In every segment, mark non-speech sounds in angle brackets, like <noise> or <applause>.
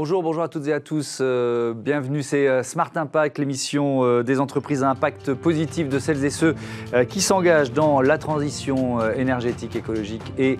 Bonjour, bonjour à toutes et à tous. Euh, bienvenue, c'est euh, Smart Impact, l'émission euh, des entreprises à impact positif de celles et ceux qui s'engagent dans la transition énergétique, écologique et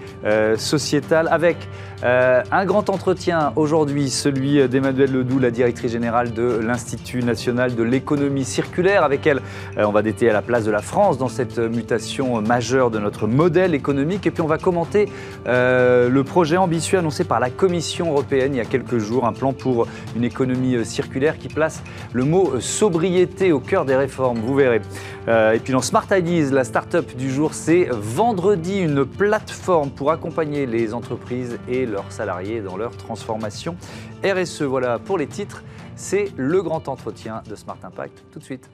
sociétale. Avec un grand entretien aujourd'hui, celui d'Emmanuel Ledoux, la directrice générale de l'Institut national de l'économie circulaire. Avec elle, on va détailler à la place de la France dans cette mutation majeure de notre modèle économique. Et puis on va commenter le projet ambitieux annoncé par la Commission européenne il y a quelques jours un plan pour une économie euh, circulaire qui place le mot euh, sobriété au cœur des réformes, vous verrez. Euh, et puis dans Smart Ideas, la start-up du jour, c'est vendredi, une plateforme pour accompagner les entreprises et leurs salariés dans leur transformation RSE. Voilà pour les titres, c'est le grand entretien de Smart Impact. Tout de suite.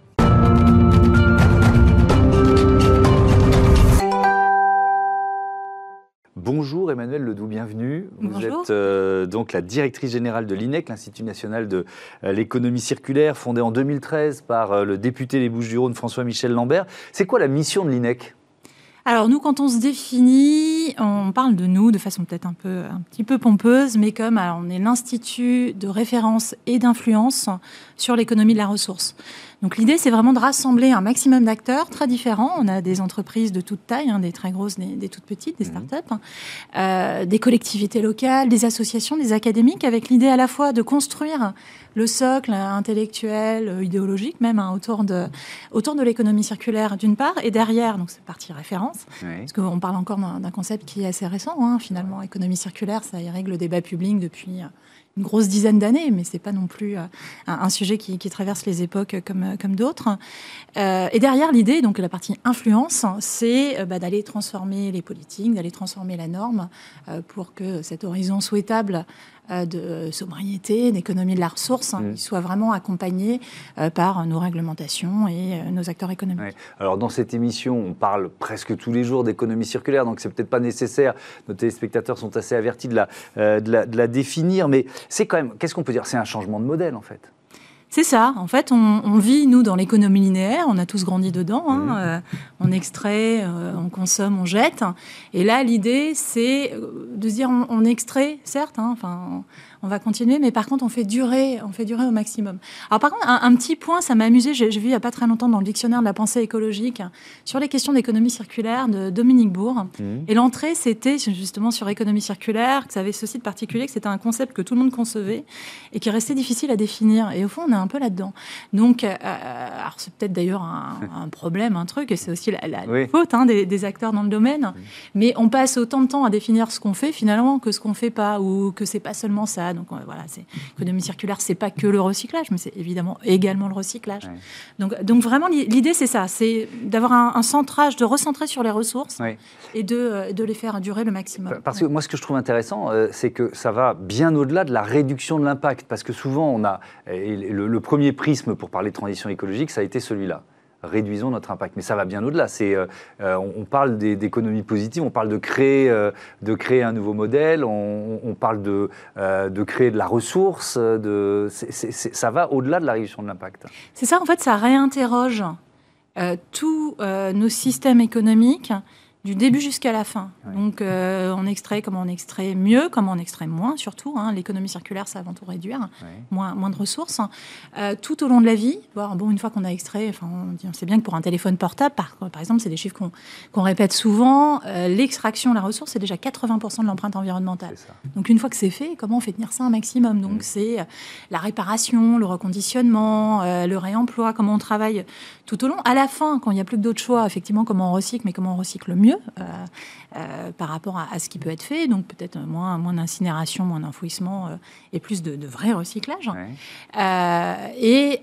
Bonjour Emmanuel Ledoux, bienvenue. Vous êtes euh, donc la directrice générale de l'INEC, l'Institut national de euh, l'économie circulaire, fondé en 2013 par euh, le député des Bouches-du-Rhône François-Michel Lambert. C'est quoi la mission de l'INEC? Alors nous, quand on se définit, on parle de nous de façon peut-être un peu un petit peu pompeuse, mais comme on est l'institut de référence et d'influence sur l'économie de la ressource. Donc l'idée, c'est vraiment de rassembler un maximum d'acteurs très différents. On a des entreprises de toute taille, hein, des très grosses, des, toutes petites, des mhm. startups, euh, des collectivités locales, des associations, des académiques, avec l'idée à la fois de construire le socle intellectuel, euh, idéologique même, hein, autour de, autour de l'économie circulaire d'une part, et derrière, donc c'est partie référence, parce qu'on parle encore d'un concept qui est assez récent, hein, finalement, économie circulaire, ça y règle le débat public depuis euh, une grosse dizaine d'années, mais c'est pas non plus euh, un, sujet qui, traverse les époques comme, comme d'autres. et derrière l'idée, donc la partie influence, c'est bah, d'aller transformer les politiques, d'aller transformer la norme pour que cet horizon souhaitable euh, de sobriété, d'économie de la ressource, hein, mm. soit vraiment accompagné euh, par nos réglementations et euh, nos acteurs économiques. Alors dans cette émission, on parle presque tous les jours d'économie circulaire, donc c'est peut-être pas nécessaire. Nos téléspectateurs sont assez avertis de la, de la définir, mais c'est quand même, qu'est-ce qu'on peut dire? C'est un changement de modèle en fait. C'est ça. En fait, on, vit, nous, dans l'économie linéaire. On a tous grandi dedans. Hein. Mmh. Euh, on extrait, euh, on consomme, on jette. Et là, l'idée, c'est euh, de se dire, on, extrait, certes. Hein, enfin, on va continuer, mais par contre, on fait durer, on fait durer au maximum. Alors, par contre, un, petit point, ça m'a amusé, j'ai vu il n'y a pas très longtemps dans le dictionnaire de la pensée écologique, sur les questions d'économie circulaire de Dominique Bourg. Mmh. Et l'entrée, c'était justement sur économie circulaire, que ça avait ceci de particulier, que c'était un concept que tout le monde concevait et qui restait difficile à définir. Et au fond, on est un peu là-dedans. Donc, euh, alors c'est peut-être d'ailleurs <laughs> un, problème, un truc, et c'est aussi la, faute hein, des, acteurs dans le domaine. Mmh. Mais on passe autant de temps à définir ce qu'on fait finalement que ce qu'on fait pas, ou que c'est pas seulement ça. Donc euh, voilà, c'est économie circulaire, c'est pas que le recyclage, mais c'est évidemment également le recyclage. Donc, donc vraiment l'idée c'est ça, c'est d'avoir un, centrage, de recentrer sur les ressources et de, euh, de, les faire durer le maximum. Parce que moi ce que je trouve intéressant, euh, c'est que ça va bien au-delà de la réduction de l'impact, parce que souvent on a le premier prisme pour parler de transition écologique, ça a été celui-là réduisons notre impact. Mais ça va bien au-delà. C'est, euh, euh, on, parle d'économie positive, on parle de créer, euh, de créer un nouveau modèle, on, parle de, de créer de la ressource. De, ça va au-delà de la réduction de l'impact. C'est ça, en fait, ça réinterroge tous nos systèmes économiques du début jusqu'à la fin. Donc euh, on extrait comme on extrait mieux, comme on extrait moins surtout. Hein. L'économie circulaire, c'est avant tout réduire, moins, moins de ressources. Euh, tout au long de la vie, bon, une fois qu'on a extrait, enfin, on, sait bien que pour un téléphone portable, par, par exemple, c'est des chiffres qu'on répète souvent, euh, l'extraction de la ressource, c'est déjà 80% de l'empreinte environnementale. Donc une fois que c'est fait, comment on fait tenir ça un maximum? Donc mm. c'est la réparation, le reconditionnement, le réemploi, comment on travaille tout au long. À la fin, quand il n'y a plus que d'autres choix, effectivement, comment on recycle, mais comment on recycle mieux euh, euh, par rapport à, ce qui peut être fait. Donc peut-être moins, moins d'incinération, moins d'enfouissement euh, et plus de, vrai recyclage. Et,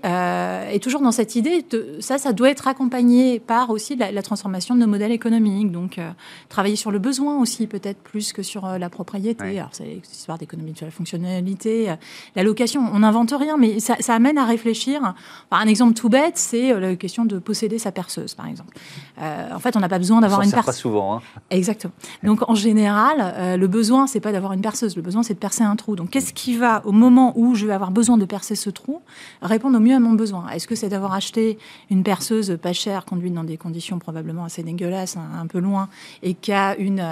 et, toujours dans cette idée, de, ça, ça doit être accompagné par aussi la, transformation de nos modèles économiques. Donc travailler sur le besoin aussi, peut-être plus que sur la propriété. Alors c'est l'histoire d'économie de la fonctionnalité, la location. On n'invente rien, mais ça, amène à réfléchir. un exemple tout bête, c'est la question de posséder sa perceuse, par exemple. en fait, on n'a pas besoin d'avoir une perceuse souvent. Hein. Exactement. Donc en général, le besoin, c'est pas d'avoir une perceuse, le besoin, c'est de percer un trou. Donc qu'est-ce qui va, au moment où je vais avoir besoin de percer ce trou, répondre au mieux à mon besoin? Est-ce que c'est d'avoir acheté une perceuse pas chère, conduite dans des conditions probablement assez dégueulasses, un, peu loin, et qui a une,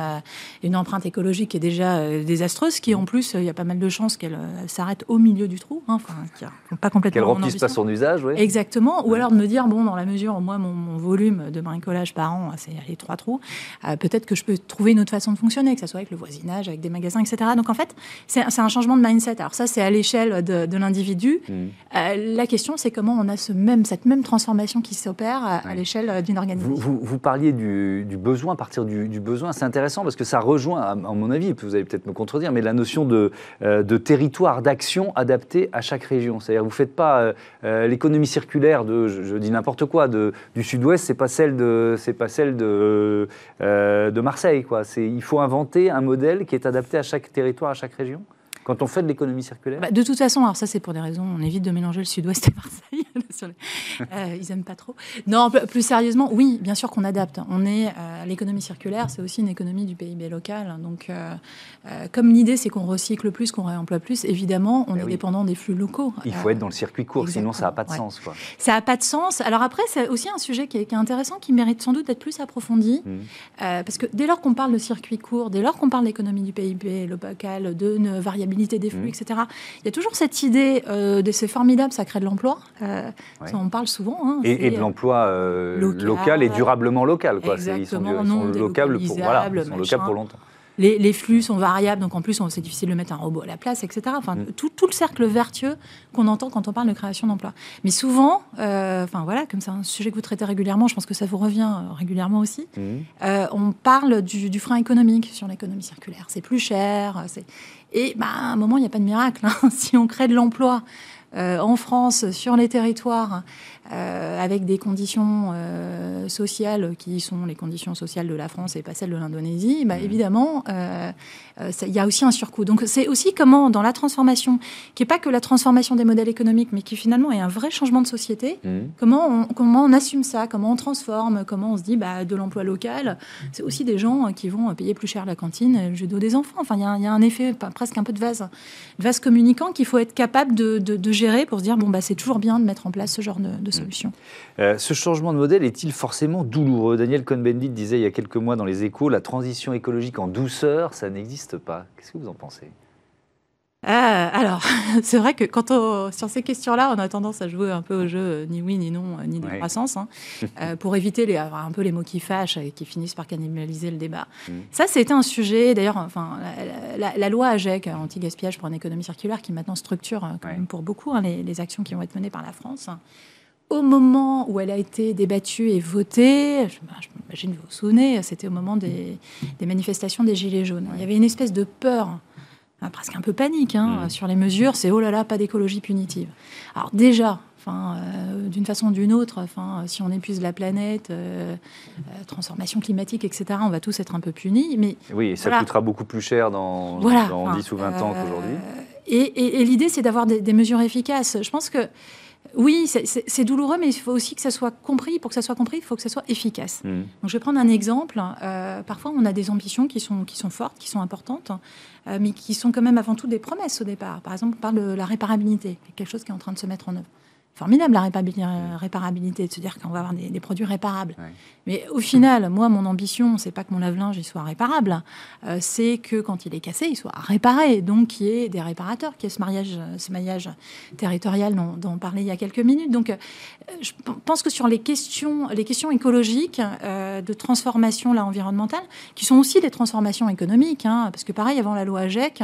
une empreinte écologique qui est déjà désastreuse, qui en plus, il y a pas mal de chances qu'elle s'arrête au milieu du trou, hein, enfin, pas complètement. Qu'elle remplisse pas son usage, oui. Exactement. Ou alors de me dire, bon, dans la mesure où moi, mon, volume de bricolage par an, c'est les trois trous, euh, peut-être que je peux trouver une autre façon de fonctionner, que ce soit avec le voisinage, avec des magasins, etc. Donc en fait, c'est un changement de mindset. Alors ça, c'est à l'échelle de, l'individu. Mmh. Euh, la question, c'est comment on a ce même, cette même transformation qui s'opère à, l'échelle d'une organisation. Vous, parliez du, besoin, à partir du, besoin. C'est intéressant parce que ça rejoint, à, mon avis, vous allez peut-être me contredire, mais la notion de, euh, de territoire d'action adapté à chaque région. C'est-à-dire, vous ne faites pas l'économie circulaire de, je, dis n'importe quoi, de, du sud-ouest, c'est pas celle de, c'est pas celle de, euh, de Marseille, il faut inventer un modèle qui est adapté à chaque territoire, à chaque région? Quand on fait de l'économie circulaire bah, De toute façon, alors ça c'est pour des raisons, on évite de mélanger le sud-ouest et Marseille. <laughs> Euh, ils aiment pas trop. Non, plus sérieusement, oui, bien sûr qu'on adapte. On est euh, l'économie circulaire, c'est aussi une économie du PIB local. Donc, euh, comme l'idée c'est qu'on recycle plus, qu'on réemploie plus, évidemment, on eh est dépendant des flux locaux. Il faut être dans le circuit court, sinon ça n'a pas de sens. Quoi. Ça n'a pas de sens. Alors après, c'est aussi un sujet qui est, intéressant, qui mérite sans doute d'être plus approfondi, mmh. parce que dès lors qu'on parle de circuit court, dès lors qu'on parle d'économie du PIB local, de variabilité des flux, mmh. etc. Il y a toujours cette idée euh, de c'est formidable, ça crée de l'emploi. Euh, on parle souvent. Hein, et, de l'emploi euh, local, et durablement local. Quoi. Exactement, ils sont, non, locables pour, voilà, ils sont locables pour longtemps les, flux sont variables, donc en plus, c'est difficile de mettre un robot à la place, etc. Enfin, mm. tout, le cercle vertueux qu'on entend quand on parle de création d'emplois. Mais souvent, euh, enfin voilà, comme c'est un sujet que vous traitez régulièrement, je pense que ça vous revient euh, régulièrement aussi, mm. euh, on parle du, frein économique sur l'économie circulaire. C'est plus cher, et bah, à un moment, il n'y a pas de miracle. Hein. <laughs> si on crée de l'emploi, en France, sur les territoires, euh, avec des conditions euh, sociales qui sont les conditions sociales de la France et pas celles de l'Indonésie, bah, mmh. évidemment, euh, il y a aussi un surcoût. Donc c'est aussi comment, dans la transformation, qui n'est pas que la transformation des modèles économiques, mais qui finalement est un vrai changement de société, mmh. comment, on, comment on assume ça, comment on transforme, comment on se dit bah, de l'emploi local, c'est aussi des gens qui vont payer plus cher la cantine, le judo des enfants. Enfin, il y, a un effet presque un peu de vase, vase communicant qu'il faut être capable de, de, gérer pour se dire bon, bah, c'est toujours bien de mettre en place ce genre de, de euh, ce changement de modèle est-il forcément douloureux? Daniel Cohn-Bendit disait il y a quelques mois dans les échos, la transition écologique en douceur, ça n'existe pas. Qu'est-ce que vous en pensez? Ah, alors, <laughs> c'est vrai que quand on, sur ces questions-là, on a tendance à jouer un peu au jeu euh, ni oui, ni non, euh, ni décroissance, hein, <laughs> pour éviter les, un peu les mots qui fâchent et qui finissent par cannibaliser le débat. Mm. Ça, c'était un sujet, d'ailleurs, enfin, la, loi AGEC, anti-gaspillage pour une économie circulaire, qui maintenant structure quand même pour beaucoup hein, les, les, actions qui vont être menées par la France au moment où elle a été débattue et votée, je, bah, m'imagine vous vous souvenez, c'était au moment des, manifestations des Gilets jaunes. Il y avait une espèce de peur, hein, presque un peu panique, hein, mm. sur les mesures, c'est oh là là, pas d'écologie punitive. Alors déjà, Enfin, euh, d'une façon ou d'une autre, enfin, si on épuise la planète, euh, euh, transformation climatique, etc., on va tous être un peu punis. Mais oui, ça coûtera beaucoup plus cher dans, dans 10 ou 20 ans qu'aujourd'hui. Et, l'idée, c'est d'avoir des, des, mesures efficaces. Je pense que oui, c'est douloureux, mais il faut aussi que ça soit compris. Pour que ça soit compris, il faut que ça soit efficace. Mmh. Donc, je vais prendre un exemple. Euh, parfois, on a des ambitions qui sont, qui sont fortes, qui sont importantes, euh, mais qui sont quand même avant tout des promesses au départ. Par exemple, on parle de la réparabilité, quelque chose qui est en train de se mettre en œuvre formidable la réparabilité, de se dire qu'on va avoir des, produits réparables. Mais au final, moi, mon ambition, c'est pas que mon lave-linge il soit réparable, euh, c'est que quand il est cassé, il soit réparé. Donc, qu'il y ait des réparateurs, qu'il y ait ce, mariage, ce maillage territorial dont, on parlait il y a quelques minutes. Donc, euh, je pense que sur les questions, les questions écologiques, euh, de transformation là, environnementale, qui sont aussi des transformations économiques, hein, parce que pareil, avant la loi AGEC,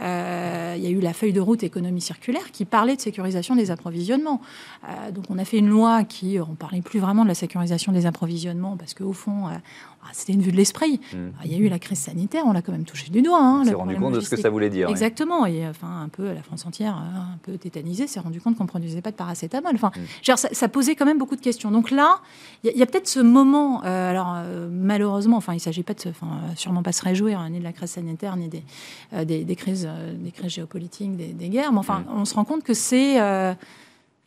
euh, il y a eu la feuille de route économie circulaire qui parlait de sécurisation des approvisionnements. Euh, donc on a fait une loi qui, on parlait plus vraiment de la sécurisation des approvisionnements parce qu'au fond, euh, ah, c'était une vue de l'esprit. Hmm. Ah, il y a eu la crise sanitaire, on l'a quand même touché du doigt. Hein, on s'est rendu compte de ce que ça voulait dire. Exactement. Et enfin, un peu, la France entière, un peu tétanisée, s'est rendu compte qu'on ne produisait pas de paracétamol. Enfin, hmm. genre, ça, posait quand même beaucoup de questions. Donc là, il y a, peut-être ce moment. Euh, alors, euh, malheureusement, enfin, il ne s'agit pas de, enfin, sûrement pas se réjouir hein, ni de la crise sanitaire, ni des, euh, des, crises, des crises géopolitiques, des, guerres. Mais enfin, hmm. on se rend compte que c'est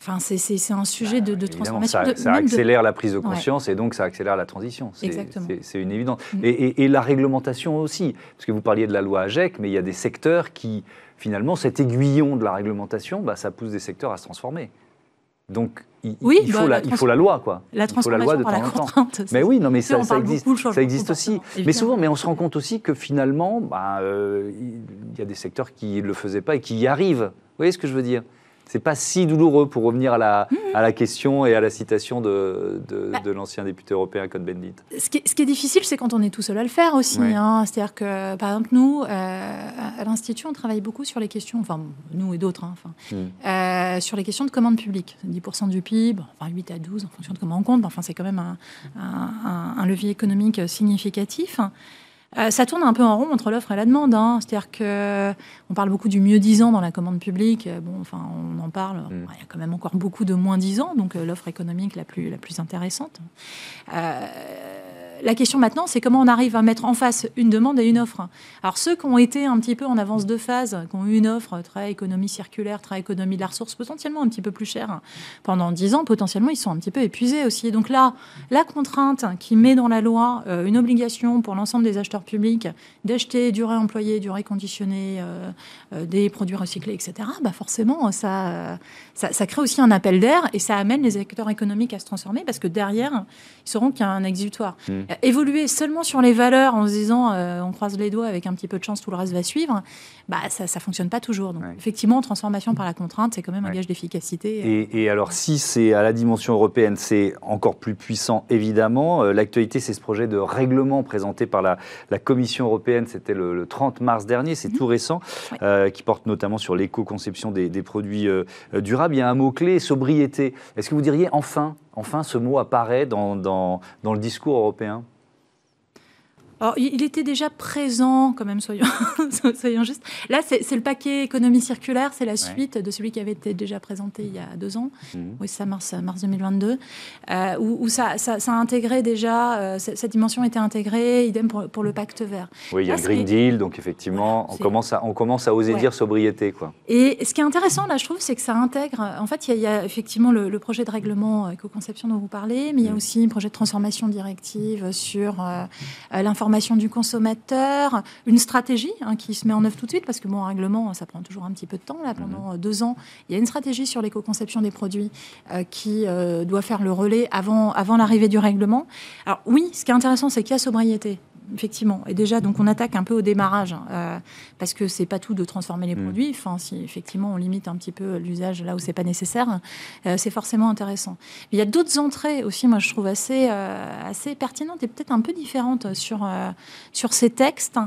Enfin, c'est un sujet de, de transformation. Ça, ça accélère la prise de conscience et donc ça accélère la transition. C'est une évidence. Mm. Et, et, la réglementation aussi, parce que vous parliez de la loi AGEC, mais il y a des secteurs qui, finalement, cet aiguillon de la réglementation, bah, ça pousse des secteurs à se transformer. Donc, il, oui, il, faut, bah, la, il faut, la, loi, quoi. La transformation il faut la loi de temps en temps. Mais oui, non, mais ça, ça existe, ça existe aussi. Mais souvent, mais on se rend compte aussi que finalement, bah, euh, il y a des secteurs qui ne le faisaient pas et qui y arrivent. Vous voyez ce que je veux dire? C'est pas si douloureux pour revenir à la, mmh. à la question et à la citation de, de, bah. l'ancien député européen Cohn-Bendit. Ce, qui est difficile, c'est quand on est tout seul à le faire aussi. Hein. C'est-à-dire que, par exemple, nous, euh, à l'Institut, on travaille beaucoup sur les questions, enfin, nous et d'autres, hein, enfin, mmh. euh, sur les questions de commande publique. 10% du PIB, enfin 8 à 12 en fonction de comment on compte, enfin, c'est quand même un, un, un levier économique significatif. Euh, ça tourne un peu en rond entre l'offre et la demande. Hein. C'est-à-dire qu'on parle beaucoup du mieux disant dans la commande publique. Bon, enfin, on en parle. Mm. Il y a quand même encore beaucoup de moins disant, donc euh, l'offre économique la plus, la plus intéressante. Euh, la question maintenant, c'est comment on arrive à mettre en face une demande et une offre. Alors ceux qui ont été un petit peu en avance de phase, qui ont eu une offre très économie circulaire, très économie de la ressource, potentiellement un petit peu plus chère pendant 10 ans, potentiellement ils sont un petit peu épuisés aussi. Donc là, la contrainte qui met dans la loi euh, une obligation pour l'ensemble des acheteurs publics d'acheter du réemployé, du réconditionné, euh, euh, des produits recyclés, etc., bah forcément, ça, ça, crée aussi un appel d'air et ça amène les acteurs économiques à se transformer parce que derrière, ils sauront qu'il y a un exutoire. Mmh. Euh, évoluer seulement sur les valeurs en se disant euh, on croise les doigts avec un petit peu de chance, tout le reste va suivre, bah, ça ne fonctionne pas toujours. Donc, effectivement, transformation par la contrainte, c'est quand même un gage d'efficacité. Et, alors, si c'est à la dimension européenne, c'est encore plus puissant, évidemment. Euh, l'actualité, c'est ce projet de règlement présenté par la, Commission européenne, c'était le, 30 mars dernier, c'est mhm. tout récent, qui porte notamment sur l'éco-conception des, produits durables. Il y a un mot-clé, sobriété. Est-ce que vous diriez enfin enfin ce mot apparaît dans, le discours européen alors, il était déjà présent, quand même, soyons, <laughs> soyons justes. Là, c'est le paquet économie circulaire, c'est la suite de celui qui avait été déjà présenté il y a deux ans. Mhm. Oui, ça, mars, mars 2022, euh, où, ça, ça, a intégré déjà, euh, cette dimension était intégrée, idem pour, pour le pacte vert. Oui, il y a le Green Deal, donc effectivement, on, commence à, on commence à oser dire sobriété. Quoi. Et ce qui est intéressant, là, je trouve, c'est que ça intègre, en fait, il y a, effectivement le, projet de règlement éco-conception dont vous parlez, mais il y a mhm. aussi un projet de transformation directive sur euh, l'information du consommateur, une stratégie hein, qui se met en œuvre tout de suite, parce que un règlement, ça prend toujours un petit peu de temps. Là, mhm. pendant euh, deux ans, il y a une stratégie sur l'éco-conception des produits euh, qui euh, doit faire le relais avant, avant l'arrivée du règlement. Alors oui, ce qui est intéressant, c'est qu'il y a sobriété effectivement. Et déjà, donc on attaque un peu au démarrage, hein, euh, parce que c'est pas tout de transformer les mm. produits. Enfin, si effectivement on limite un petit peu l'usage là où c'est pas nécessaire, euh, c'est forcément intéressant. il y a d'autres entrées aussi, moi je trouve assez, euh, assez pertinentes et peut-être un peu différentes sur, sur ces textes.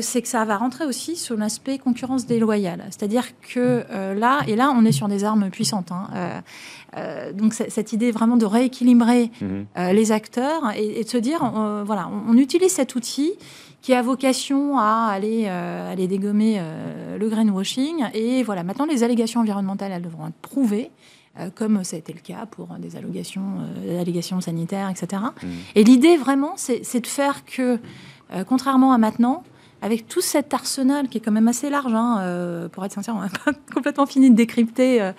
C'est que ça va rentrer aussi sur l'aspect concurrence déloyale. C'est-à-dire que là, et là on est sur des armes puissantes. Hein, donc cette idée vraiment de rééquilibrer mm-hmm. les acteurs et, de se dire, voilà, on, on utilise cette outil qui a vocation à aller, euh, aller dégommer euh, le greenwashing. Et voilà, maintenant, les allégations environnementales, elles devront être prouvées. Euh, comme ça a été le cas pour des allégations, allégations sanitaires, etc. Mmh. Et l'idée vraiment, c'est de faire que, contrairement à maintenant, avec tout cet arsenal qui est quand même assez large, hein, euh, pour être sincère, on n'a pas <laughs> complètement fini de décrypter euh,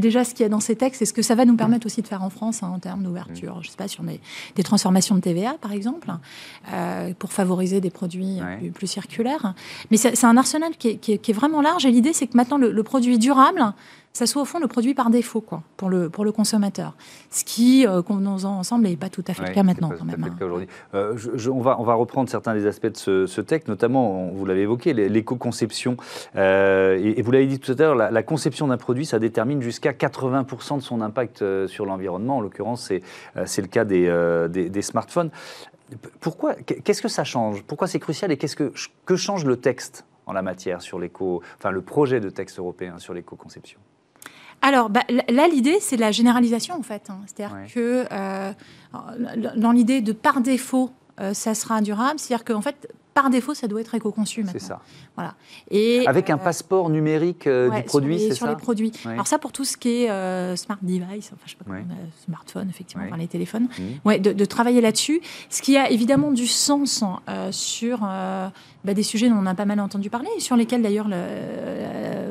déjà ce qu'il y a dans ces textes et ce que ça va nous permettre aussi de faire en France hein, en termes d'ouverture, je ne sais pas, sur des, des, transformations de TVA par exemple, euh, pour favoriser des produits plus, circulaires. Mais c'est un arsenal qui est, qui, est, vraiment large et l'idée c'est que maintenant le produit durable, ça soit au fond le produit par défaut quoi, pour, le, pour le consommateur. Ce qui, euh, convenons-en ensemble, n'est pas tout à fait le cas maintenant quand même. Hein. Euh, on, va, on va reprendre certains des aspects de ce, texte, notamment, vous l'avez évoqué, l'éco-conception. Euh, et, vous l'avez dit tout à l'heure, la, conception d'un produit, ça détermine jusqu'à 80% de son impact euh, sur l'environnement. En l'occurrence, c'est le cas des, des, des smartphones. Pourquoi Qu'est-ce que ça change? Pourquoi c'est crucial et qu'est-ce que, que change le texte en la matière sur l'éco, enfin le projet de texte européen sur l'éco-conception? Alors bah, là, l'idée, c'est la généralisation en fait. Hein. C'est-à-dire que euh, dans l'idée de par défaut, euh, ça sera durable, c'est-à-dire qu'en fait, par défaut, ça doit être éco-conçu maintenant. C'est ça. Voilà. Et, Avec un euh, passeport numérique du produit, c'est ça Sur les produits. Alors ça, pour tout ce qui est smart device, enfin, je sais pas comment smartphone, effectivement, les téléphones, mmh. ouais, de, travailler là-dessus. Ce qui a évidemment du sens sur bah, des sujets dont on a pas mal entendu parler, sur lesquels d'ailleurs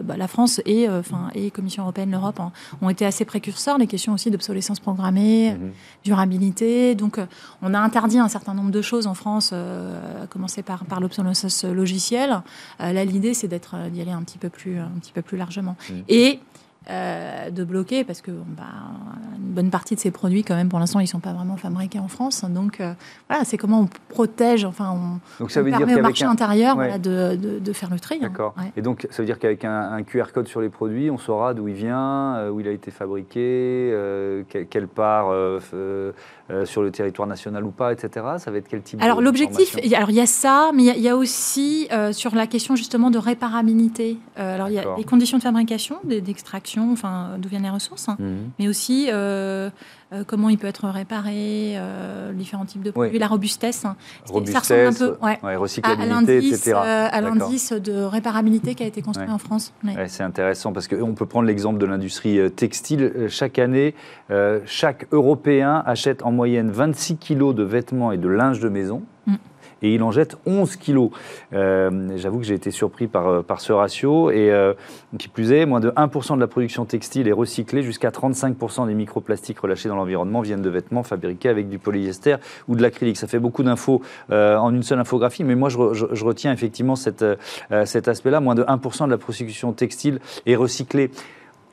bah, la France et, enfin, et Commission européenne, l'Europe ont été assez précurseurs, les questions aussi d'obsolescence programmée, mhm. durabilité. Donc on a interdit un certain nombre de choses en France, à commencer par, par l'obsolescence logicielle. là, l'idée, c'est d'être d'y aller un petit peu plus, un petit peu plus largement. Mhm. Et euh, de bloquer parce que bah, une bonne partie de ces produits, quand même, pour l'instant, ils ne sont pas vraiment fabriqués en France. Donc euh, voilà, c'est comment on protège, enfin, on, donc, ça veut permet dire au marché intérieur de, de, faire le tri. Hein. D'accord. Et donc, ça veut dire qu'avec un, QR code sur les produits, on saura d'où il vient, euh, où il a été fabriqué, quelle, part sur le territoire national ou pas, etc. Ça va être quel type Alors l'objectif, alors il y a ça, mais il y, a aussi sur la question justement de réparabilité. alors il y a les conditions de fabrication, d'extraction enfin, d'où viennent les ressources, hein. mhm. mais aussi euh, euh, comment il peut être réparé, euh, différents types de produits, la robustesse. Hein. Robustesse, ça ressemble un peu recyclabilité, etc. à l'indice de réparabilité qui a été construit en France. c'est intéressant parce qu'on peut prendre l'exemple de l'industrie textile. Chaque année, chaque Européen achète en moyenne 26 kilos de vêtements et de linge de maison. Mm et il en jette 11 kilos. Euh, j'avoue que j'ai été surpris par, euh, par ce ratio. Et euh, qui plus est, moins de 1% de la production textile est recyclée, jusqu'à 35% des microplastiques relâchés dans l'environnement viennent de vêtements fabriqués avec du polyester ou de l'acrylique. Ça fait beaucoup d'infos en une seule infographie, mais moi je, retiens effectivement cette, cet aspect-là. Moins de 1% de la production textile est recyclée.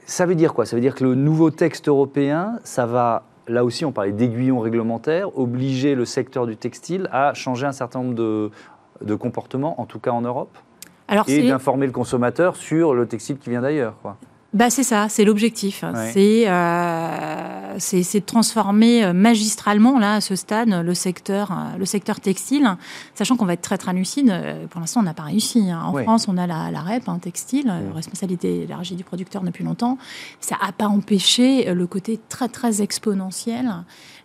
Ça veut dire quoi? Ça veut dire que le nouveau texte européen, ça va là aussi, on parlait d'aiguillons réglementaires, obliger le secteur du textile à changer un certain nombre de, comportements, en tout cas en Europe, et d'informer le consommateur sur le textile qui vient d'ailleurs. Bah, c'est ça, c'est l'objectif. Euh, c'est de transformer euh, magistralement, là, à ce stade, le secteur, euh, le secteur textile, sachant qu'on va être très, très lucide. Pour l'instant, on n'a pas réussi. Hein. En France, on a la, la REP, hein, textile, responsabilité élargie du producteur depuis longtemps. Ça n'a pas empêché le côté très, très exponentiel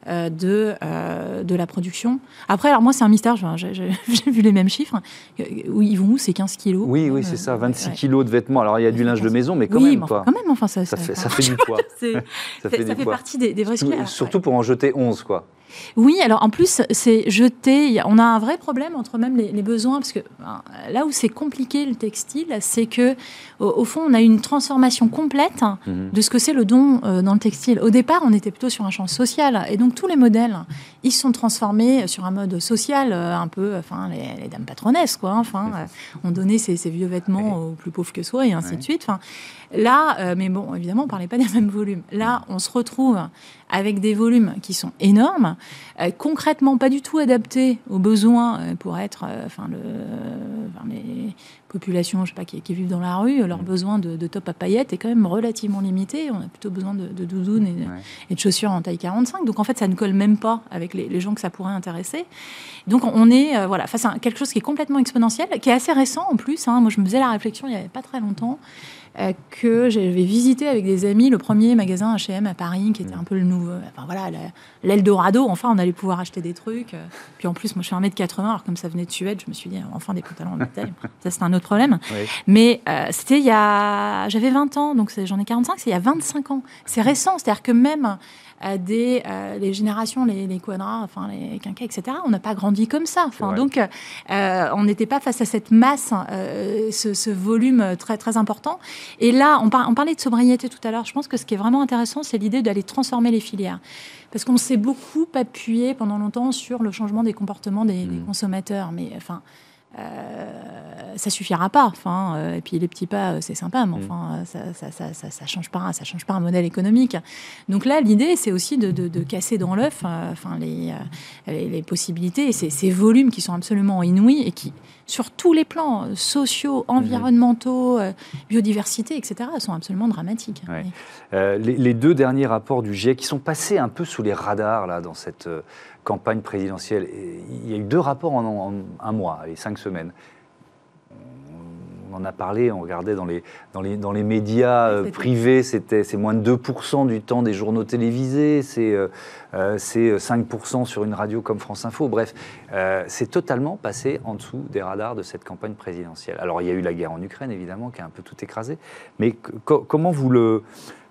euh, de, euh, de la production. Après, alors moi, c'est un mystère, <laughs> j'ai vu les mêmes chiffres. Où ils vont où? Ces 15 kilos? Oui, oui, c'est ça, 26 kilos de vêtements. Alors, il y a du linge de maison, mais quand même. Mais quand même, enfin, ça, ça, fait, ça fait, du poids. <laughs> ça fait, ça fait partie des, des vrais Surtout, surtout pour en jeter 11, quoi. Oui, alors en plus, c'est jeté. On a un vrai problème entre même les, besoins, parce que ben, là où c'est compliqué le textile, c'est que au, fond, on a une transformation complète mhm. de ce que c'est le don euh, dans le textile. Au départ, on était plutôt sur un champ social, et donc tous les modèles, ils sont transformés sur un mode social, euh, un peu, enfin, les, dames patronesses, quoi. Enfin, euh, on donnait ces, vieux vêtements aux plus pauvres que soi, et ainsi de suite. Enfin, là, mais bon, évidemment, on parlait pas des mêmes volumes. Là, on se retrouve avec des volumes qui sont énormes, euh, concrètement pas du tout adaptés aux besoins euh, pour être, euh, enfin, le, les populations, je sais pas, qui, vivent dans la rue, leur mm. besoin de, top à paillettes est quand même relativement limité. On a plutôt besoin de, de doudounes et, de chaussures en taille 45. Donc en fait, ça ne colle même pas avec les, gens que ça pourrait intéresser. Donc on est voilà face à quelque chose qui est complètement exponentiel, qui est assez récent en plus. Hein. Moi, je me faisais la réflexion il n'y avait pas très longtemps. Euh, que j'avais visité avec des amis le premier magasin H&M à Paris, qui était un peu le nouveau, enfin voilà, l'Eldorado. Enfin, on allait pouvoir acheter des trucs. Euh. Puis en plus, moi, je suis 1m80, alors comme ça venait de Suède, je me suis dit, enfin, des pantalons en métal. <laughs> ça, c'est un autre problème. Mais euh, c'était il y a... J'avais 20 ans, donc j'en ai 45, c'est il y a 25 ans. C'est récent, c'est-à-dire que même des euh, les générations, les, les, quadras, enfin les quinquets, etc. On n'a pas grandi comme ça. Enfin, donc, euh, on n'était pas face à cette masse, euh, ce, volume très très important. Et là, on, on, parlait de sobriété tout à l'heure. Je pense que ce qui est vraiment intéressant, c'est l'idée d'aller transformer les filières. Parce qu'on s'est beaucoup appuyé pendant longtemps sur le changement des comportements des, des mmh. consommateurs. Mais enfin, euh, ça suffira pas. Enfin, euh, et puis les petits pas, euh, c'est sympa, mais mm. enfin, ça, ça, ça, ça, change pas, ça change pas un modèle économique. Donc là, l'idée, c'est aussi de, casser dans l'œuf, enfin les, possibilités, ces, ces volumes qui sont absolument inouïs et qui, sur tous les plans sociaux, mm-hmm. environnementaux, biodiversité, etc., sont absolument dramatiques. les, les, deux derniers rapports du GIEC qui sont passés un peu sous les radars là dans cette campagne présidentielle. il y a eu deux rapports en, un mois, et cinq semaines. On en a parlé, on regardait dans les, dans les, dans les médias euh, privés, c'est moins de 2% du temps des journaux télévisés, c'est euh, 5% euh, sur une radio comme France Info. Bref, euh, c'est totalement passé en dessous des radars de cette campagne présidentielle. Alors il y a eu la guerre en Ukraine, évidemment, qui a un peu tout écrasé, mais comment vous le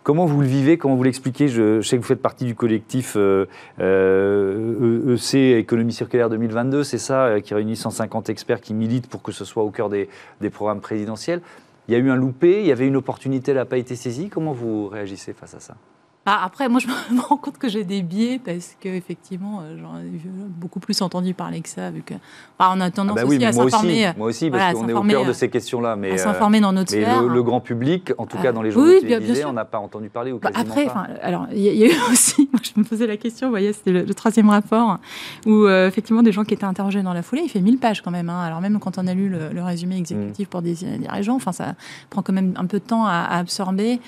Comment vous le vivez Comment vous l'expliquez? Je, sais que vous faites partie du collectif EC e Économie Circulaire 2022, c'est ça, qui réunit 150 experts qui militent pour que ce soit au cœur des, des programmes présidentiels. Il y a eu un loupé, il y avait une opportunité, elle n'a pas été saisie. Comment vous réagissez face à ça? Bah, après, moi, je <laughs> me rends compte que j'ai des biais parce qu'effectivement, euh, j'en ai beaucoup plus entendu parler que ça, vu que bah, on a tendance ah bah aussi à s'informer. Moi aussi, parce qu'on est au cœur de ces questions-là. Mais, s'informer dans notre mais sphère. Le, grand public, en tout cas dans les journaux oui, télévisés, on n'a pas entendu parler ou quasiment Après, pas. alors, il y, a eu <laughs> aussi, moi, je me posais la question, vous voyez, c'était le, troisième rapport, où euh, effectivement, des gens qui étaient interrogés dans la foulée, il fait 1000 pages quand même. Hein. Alors même quand on a lu le, résumé exécutif mm. pour des dirigeants, enfin, ça prend quand même un peu de temps à absorber.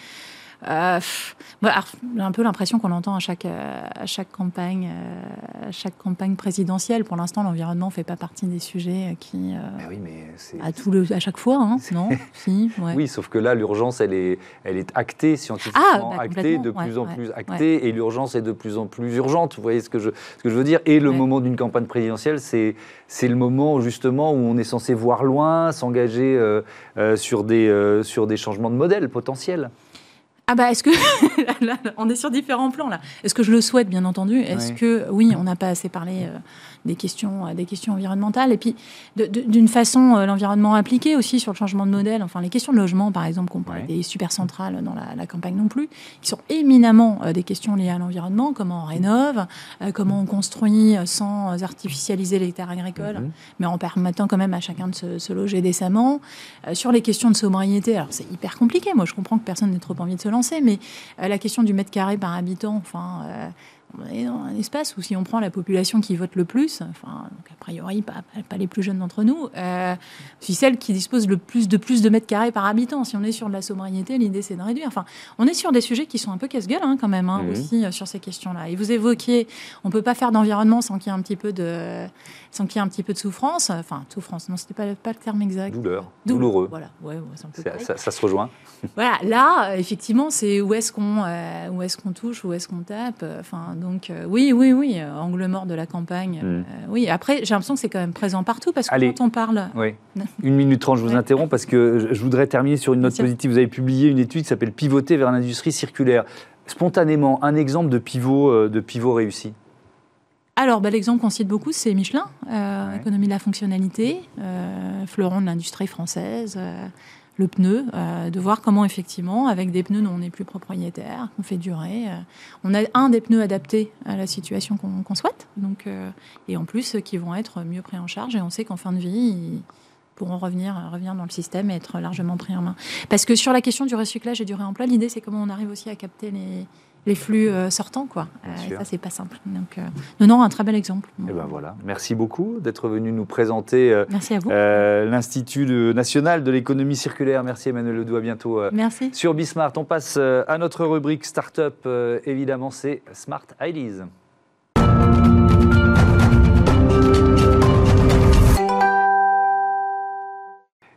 Euh, j'ai un peu l'impression qu'on l'entend à chaque, euh, à chaque campagne, euh, à chaque campagne présidentielle. Pour l'instant, l'environnement ne fait pas partie des sujets qui, oui, mais à, tout le, à chaque fois, hein, non <laughs> si, Oui, sauf que là, l'urgence, elle est, elle est actée scientifiquement, ah, bah, actée, de plus en plus actée, et l'urgence est de plus en plus urgente. Vous voyez ce que je, ce que je veux dire? Et le moment d'une campagne présidentielle, c'est c'est le moment justement où on est censé voir loin, s'engager sur, des, sur des changements de modèle potentiels. Ah bah est-ce que <laughs> on est sur différents plans là. Est-ce que je le souhaite bien entendu? Est-ce que oui, on n'a pas assez parlé euh, des questions, euh, des questions environnementales? Et puis d'une façon euh, l'environnement appliqué aussi sur le changement de modèle. Enfin les questions de logement par exemple, qu'on des super centrales dans la, campagne non plus, qui sont éminemment des questions liées à l'environnement. Comment on rénove, comment on construit sans artificialiser les terres agricoles, mhm. mais en permettant quand même à chacun de se, se loger décemment? sur les questions de sobriété, alors c'est hyper compliqué. Moi je comprends que personne n'ait trop envie de se mais euh, la question du mètre carré par habitant, enfin, euh, on est dans un espace où si on prend la population qui vote le plus, enfin, donc a priori pas, pas les plus jeunes d'entre nous, euh, c'est celle qui dispose le plus de plus de mètres carrés par habitant. Si on est sur de la sobriété, l'idée c'est de réduire. Enfin, on est sur des sujets qui sont un peu casse-gueule hein, quand même hein, mmh. aussi euh, sur ces questions-là. Et vous évoquiez, on peut pas faire d'environnement sans qu'il y ait un petit peu de, sans qu'il y ait un petit peu de souffrance. Enfin, souffrance, non, c'était pas, pas le terme exact. Douleur, douloureux. Voilà, ouais, ça, ça, se rejoint. voilà, là, effectivement, c'est où est-ce qu'on, euh, où est-ce qu'on touche, où est-ce qu'on tape. Enfin, donc euh, oui, oui, oui, euh, angle mort de la campagne. Hmm. oui, après, j'ai l'impression que c'est quand même présent partout parce que quand on parle. Oui. <laughs> Une minute trente, je vous interromps parce que je voudrais terminer sur une note positive. Vous avez publié une étude qui s'appelle Pivoter vers l'industrie circulaire. Spontanément, un exemple de pivot, de pivot réussi alors, bah, l'exemple qu'on cite beaucoup, c'est Michelin, économie de la fonctionnalité, fleuron de l'industrie française, le pneu, euh, de voir comment effectivement, avec des pneus dont on n'est plus propriétaire, qu'on fait durer, euh, on a un des pneus adaptés à la situation qu'on souhaite, donc, euh, et en plus qui vont être mieux pris en charge, et on sait qu'en fin de vie, ils pourront revenir, revenir dans le système et être largement pris en main. Parce que sur la question du recyclage et du réemploi, l'idée c'est comment on arrive aussi à capter les, les flux euh, sortants. Quoi. Euh, ça, c'est pas simple. Donc, euh, non, non, un très bel exemple. Et eh ben voilà. Merci beaucoup d'être venu nous présenter l'Institut national de l'économie circulaire. Merci Emmanuel Ledoux. À bientôt Merci. sur Bismart. On passe à notre rubrique Startup. évidemment, c'est Smart Ideas.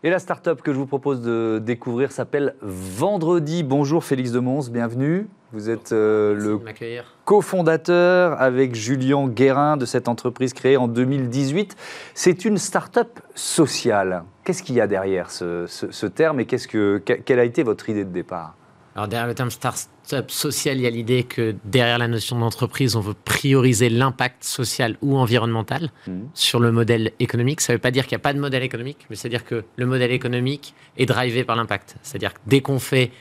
Et la start-up que je vous propose de découvrir s'appelle Vendredi. Bonjour Félix de Mons, bienvenue. Vous êtes euh, le cofondateur avec Julien Guérin de cette entreprise créée en 2018. C'est une start-up sociale. Qu'est-ce qu'il y a derrière ce, terme et que, quelle a été votre idée de départ? Alors derrière le terme start-up social, il y a l'idée que derrière la notion d'entreprise, on veut prioriser l'impact social ou environnemental mmh. sur le modèle économique. Ça ne veut pas dire qu'il n'y a pas de modèle économique, mais c'est-à-dire que le modèle économique est drivé par l'impact. C'est-à-dire que dès qu'on fait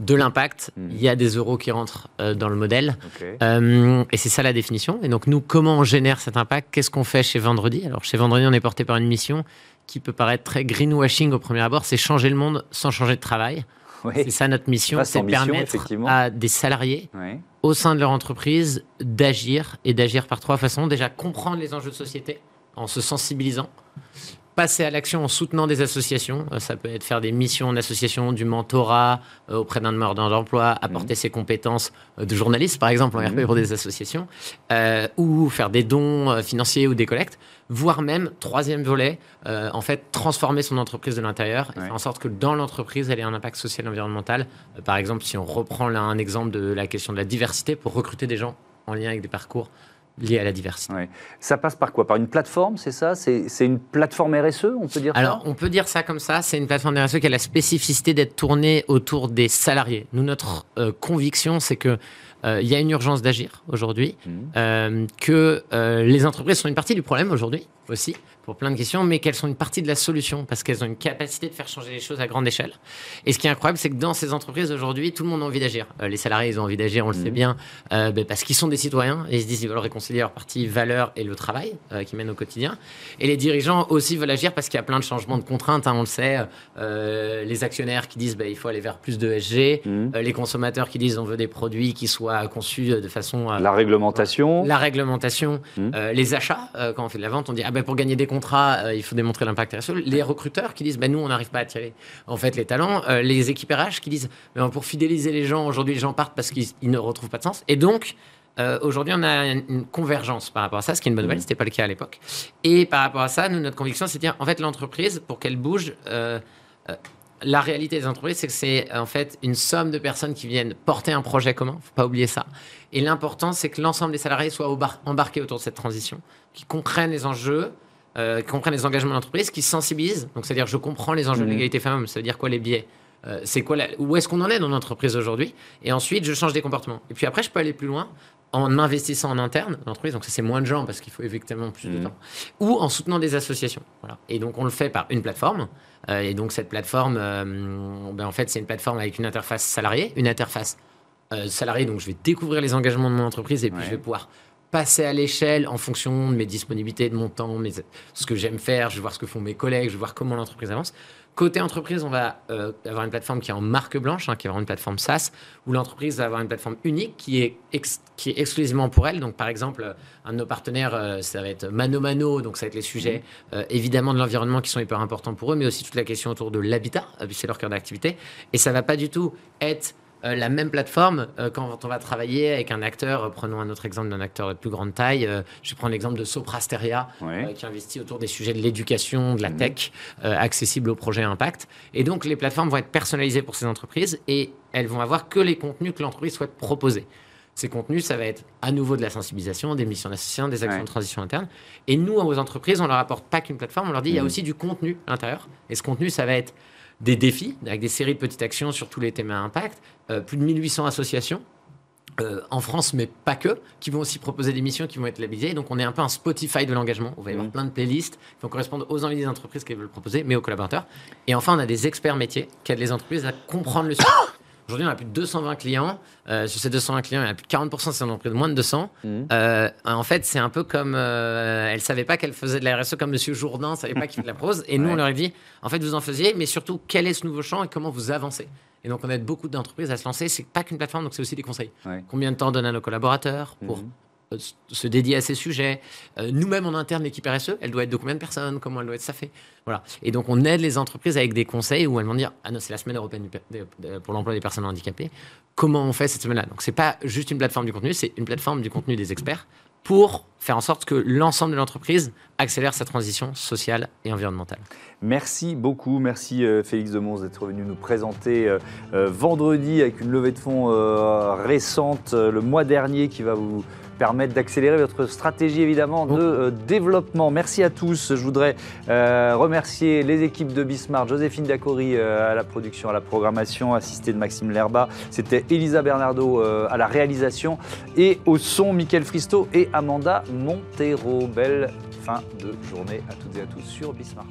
de l'impact, mmh. il y a des euros qui rentrent euh, dans le modèle. Euh, et c'est ça la définition. Et donc nous, comment on génère cet impact? Qu'est-ce qu'on fait chez Vendredi? Alors chez Vendredi, on est porté par une mission qui peut paraître très greenwashing au premier abord, c'est changer le monde sans changer de travail. <laughs> C'est ça notre mission, c'est permettre à des salariés au sein de leur entreprise d'agir et d'agir par trois façons. Déjà, comprendre les enjeux de société en se sensibilisant passer à l'action en soutenant des associations. Euh, ça peut être faire des missions en association, du mentorat euh, auprès d'un demandeur d'emploi, apporter mmh. ses compétences euh, de journaliste, par exemple, en mmh. RP pour des associations, ou faire des dons financiers ou des collectes, voire même, troisième volet, en fait, transformer son entreprise de l'intérieur et faire en sorte que dans l'entreprise, elle ait un impact social et environnemental. par exemple, si on reprend là un exemple de la question de la diversité pour recruter des gens en lien avec des parcours liées à la diversité. Ça passe par quoi? Par une plateforme, c'est ça? C'est une plateforme RSE, on peut dire Alors, on peut dire ça comme ça. C'est une plateforme RSE qui a la spécificité d'être tournée autour des salariés. Nous, notre euh, conviction, c'est que euh, il y a une urgence d'agir aujourd'hui, mmh. euh, que les entreprises sont une partie du problème aujourd'hui aussi, pour plein de questions, mais qu'elles sont une partie de la solution parce qu'elles ont une capacité de faire changer les choses à grande échelle. Et ce qui est incroyable, c'est que dans ces entreprises aujourd'hui, tout le monde a envie d'agir. Euh, les salariés, ils ont envie d'agir, on le sait mmh. bien, euh, ben, parce qu'ils sont des citoyens et ils se disent qu'ils veulent réconcilier leur partie valeur et le travail euh, qui mènent au quotidien. Et les dirigeants aussi veulent agir parce qu'il y a plein de changements de contraintes, hein, on le sait. les actionnaires qui disent ben, il faut aller vers plus de SG, mmh. les consommateurs qui disent on veut des produits qui soient conçus de façon. la réglementation. La réglementation, mmh. les achats, quand on fait de la vente, on dit ah ben, pour gagner des contrats, il faut démontrer l'impact RSE. Les recruteurs qui disent ben, nous, on n'arrive pas à attirer en fait les talents. les équipes RH qui disent pour fidéliser les gens, aujourd'hui, les gens partent parce qu'ils ne retrouvent pas de sens. Et donc, euh, aujourd'hui, on a une, convergence par rapport à ça, ce qui est une bonne nouvelle, mmh. ce n'était pas le cas à l'époque. Et par rapport à ça, nous, notre conviction, c'est de dire, en fait, l'entreprise, pour qu'elle bouge, euh, euh, la réalité des entreprises, c'est que c'est en fait une somme de personnes qui viennent porter un projet commun, faut pas oublier ça. Et l'important, c'est que l'ensemble des salariés soient embarqués autour de cette transition, qui comprennent les enjeux, qui comprennent les engagements de l'entreprise, qui sensibilisent. Donc, c'est-à-dire, je comprends les enjeux de mmh. l'égalité femmes, ça veut dire quoi les biais euh, c'est quoi où est-ce qu'on en est dans l'entreprise aujourd'hui? Et ensuite, je change des comportements. Et puis après, je peux aller plus loin en investissant en interne dans l'entreprise, donc ça c'est moins de gens parce qu'il faut effectivement plus de mmh. temps, ou en soutenant des associations. Voilà. Et donc on le fait par une plateforme. Euh, et donc cette plateforme, euh, ben, en fait, c'est une plateforme avec une interface salariée, une interface salariée. Donc je vais découvrir les engagements de mon entreprise et puis je vais pouvoir passer à l'échelle en fonction de mes disponibilités, de mon temps, mes, ce que j'aime faire. Je vais voir ce que font mes collègues, je vais voir comment l'entreprise avance. Côté entreprise, on va euh, avoir une plateforme qui est en marque blanche, hein, qui est vraiment une plateforme SaaS, où l'entreprise va avoir une plateforme unique qui est, qui est exclusivement pour elle. Donc, par exemple, un de nos partenaires, euh, ça va être Mano Mano, donc ça va être les sujets mmh. euh, évidemment de l'environnement qui sont hyper importants pour eux, mais aussi toute la question autour de l'habitat, c'est leur cœur d'activité. Et ça va pas du tout être euh, la même plateforme euh, quand on va travailler avec un acteur. Euh, prenons un autre exemple d'un acteur de plus grande taille. je vais prendre l'exemple de Soprasteria, qui investit autour des sujets de l'éducation, de la mhm. tech, accessible aux projets impact. Et donc, les plateformes vont être personnalisées pour ces entreprises et elles vont avoir que les contenus que l'entreprise souhaite proposer. Ces contenus, ça va être à nouveau de la sensibilisation, des missions d'association, des actions de transition interne. Et nous, aux entreprises, on leur apporte pas qu'une plateforme, on leur dit il y a mhm. aussi du contenu à l'intérieur. Et ce contenu, ça va être des défis, avec des séries de petites actions sur tous les thèmes à impact, euh, plus de 1800 associations. Euh, en France, mais pas que, qui vont aussi proposer des missions qui vont être labellisées. Donc, on est un peu un Spotify de l'engagement. On va y avoir mmh. plein de playlists qui vont correspondre aux envies des entreprises qu'elles veulent proposer, mais aux collaborateurs. Et enfin, on a des experts métiers qui aident les entreprises à comprendre le sujet. <coughs> Aujourd'hui, on a plus de 220 clients. Euh, sur ces 220 clients, il y a plus de 40% c'est entreprises de moins de 200. Mmh. Euh, en fait, c'est un peu comme euh, elle savait pas qu'elle faisait de la RSE comme Monsieur Jourdain savait pas qu'il fait de la prose. Et nous, on leur a dit, en fait, vous en faisiez, mais surtout, quel est ce nouveau champ et comment vous avancez? Et donc, on aide beaucoup d'entreprises à se lancer. C'est pas qu'une plateforme, donc c'est aussi des conseils. Combien de temps on donne à nos collaborateurs pour mmh. Euh, se dédier à ces sujets. Euh, nous-mêmes, en interne, l'équipe RSE, elle doit être de combien de personnes? Comment elle doit être fait Voilà. Et donc, on aide les entreprises avec des conseils où elles vont dire Ah non, c'est la semaine européenne pour l'emploi des personnes handicapées. Comment on fait cette semaine-là? Donc, c'est pas juste une plateforme du contenu, c'est une plateforme du contenu des experts pour faire en sorte que l'ensemble de l'entreprise accélère sa transition sociale et environnementale. Merci beaucoup, merci euh, Félix de Mons d'être venu nous présenter vendredi avec une levée de fonds récente le mois dernier qui va vous permettre d'accélérer votre stratégie évidemment de euh, développement. Merci à tous. Je voudrais euh, remercier les équipes de Bismarck, Joséphine Dacori euh, à la production, à la programmation, assistée de Maxime Lerba. C'était Elisa Bernardo à la réalisation et au son, Mickaël Fristo et Amanda Montero. Belle fin de journée à toutes et à tous sur Bismart.